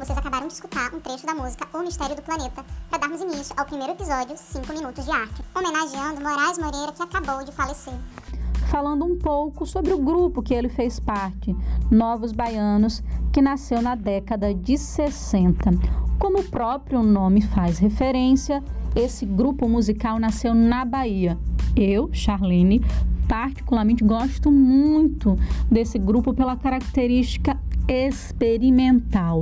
Vocês acabaram de escutar um trecho da música O Mistério do Planeta para darmos início ao primeiro episódio 5 Minutos de Arte, homenageando Moraes Moreira que acabou de falecer. Falando um pouco sobre o grupo que ele fez parte, Novos Baianos, que nasceu na década de 60. Como o próprio nome faz referência, esse grupo musical nasceu na Bahia. Eu, Charlene, particularmente gosto muito desse grupo pela característica experimental,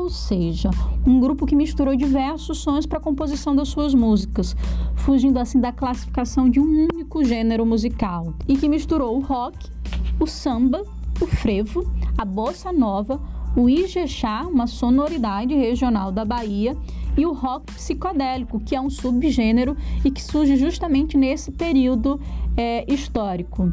ou seja, um grupo que misturou diversos sons para a composição das suas músicas, fugindo assim da classificação de um único gênero musical, e que misturou o rock, o samba, o frevo, a bossa nova, o ijexá, uma sonoridade regional da Bahia, e o rock psicodélico, que é um subgênero e que surge justamente nesse período é, histórico.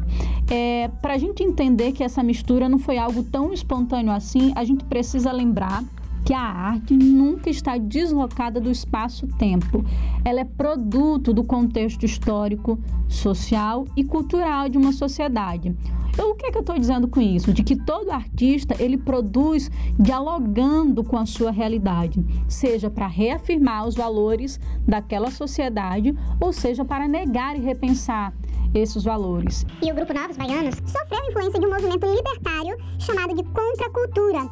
É, Para a gente entender que essa mistura não foi algo tão espontâneo assim, a gente precisa lembrar que a arte nunca está deslocada do espaço-tempo. Ela é produto do contexto histórico, social e cultural de uma sociedade. Então, o que, é que eu estou dizendo com isso? De que todo artista ele produz dialogando com a sua realidade, seja para reafirmar os valores daquela sociedade, ou seja para negar e repensar esses valores. E o grupo Novos Baianos sofreu a influência de um movimento libertário chamado de contracultura,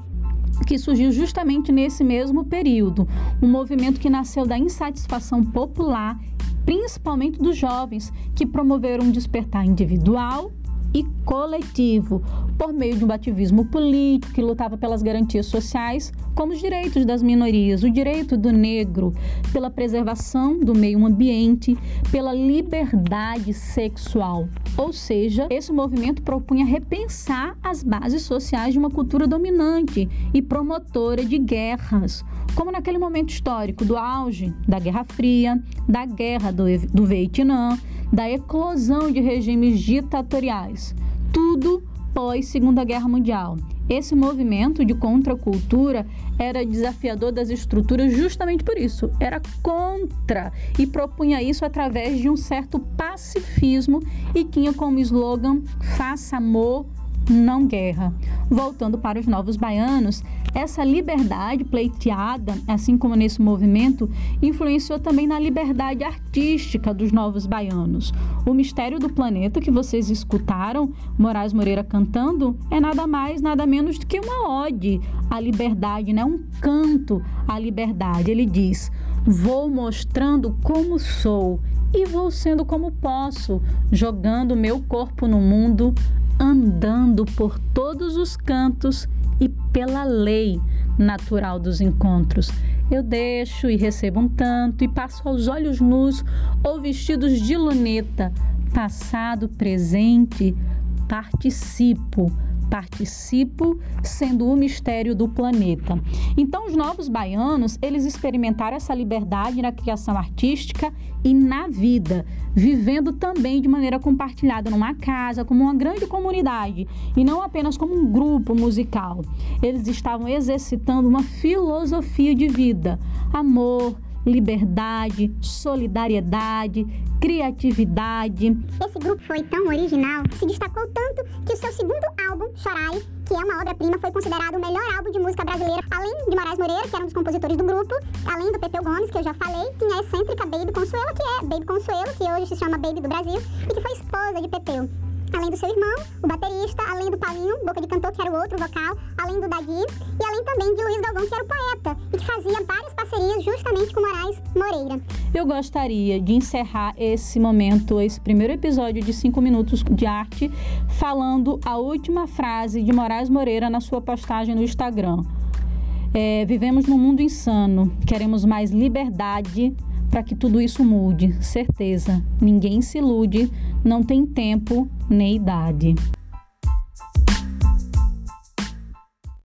que surgiu justamente nesse mesmo período. Um movimento que nasceu da insatisfação popular, principalmente dos jovens, que promoveram um despertar individual e coletivo, por meio de um ativismo político que lutava pelas garantias sociais, como os direitos das minorias, o direito do negro, pela preservação do meio ambiente, pela liberdade sexual. Ou seja, esse movimento propunha repensar as bases sociais de uma cultura dominante e promotora de guerras, como naquele momento histórico do auge da Guerra Fria, da Guerra do, do Vietnã, da eclosão de regimes ditatoriais. Tudo pós Segunda Guerra Mundial. Esse movimento de contracultura era desafiador das estruturas justamente por isso. Era contra e propunha isso através de um certo pacifismo e tinha como slogan: faça amor, não guerra. Voltando para os novos baianos, essa liberdade pleiteada, assim como nesse movimento, influenciou também na liberdade artística dos novos baianos. O Mistério do Planeta, que vocês escutaram Moraes Moreira cantando, é nada mais, nada menos do que uma ode à liberdade, né? um canto à liberdade. Ele diz: Vou mostrando como sou e vou sendo como posso, jogando meu corpo no mundo andando por todos os cantos e pela lei natural dos encontros. Eu deixo e recebo um tanto e passo aos olhos nus ou vestidos de luneta, passado, presente, participo participo sendo o mistério do planeta. Então, os novos baianos, eles experimentaram essa liberdade na criação artística e na vida, vivendo também de maneira compartilhada numa casa, como uma grande comunidade, e não apenas como um grupo musical. Eles estavam exercitando uma filosofia de vida, amor, liberdade, solidariedade, criatividade. Esse grupo foi tão original, se destacou tanto que o seu segundo álbum, Chorai, que é uma obra-prima, foi considerado o melhor álbum de música brasileira, além de Moraes Moreira, que era um dos compositores do grupo, além do Pepeu Gomes, que eu já falei, tinha a excêntrica Baby Consuelo, que é Baby Consuelo, que hoje se chama Baby do Brasil, e que foi esposa de Pepeu além do seu irmão, o baterista, além do Paulinho, boca de cantor, que era o outro vocal, além do Dadi, e além também de Luiz Galvão, que era o poeta, e que fazia várias parcerias justamente com Moraes Moreira. Eu gostaria de encerrar esse momento, esse primeiro episódio de 5 minutos de arte, falando a última frase de Moraes Moreira na sua postagem no Instagram. É, vivemos num mundo insano, queremos mais liberdade para que tudo isso mude. Certeza, ninguém se ilude, não tem tempo nem idade.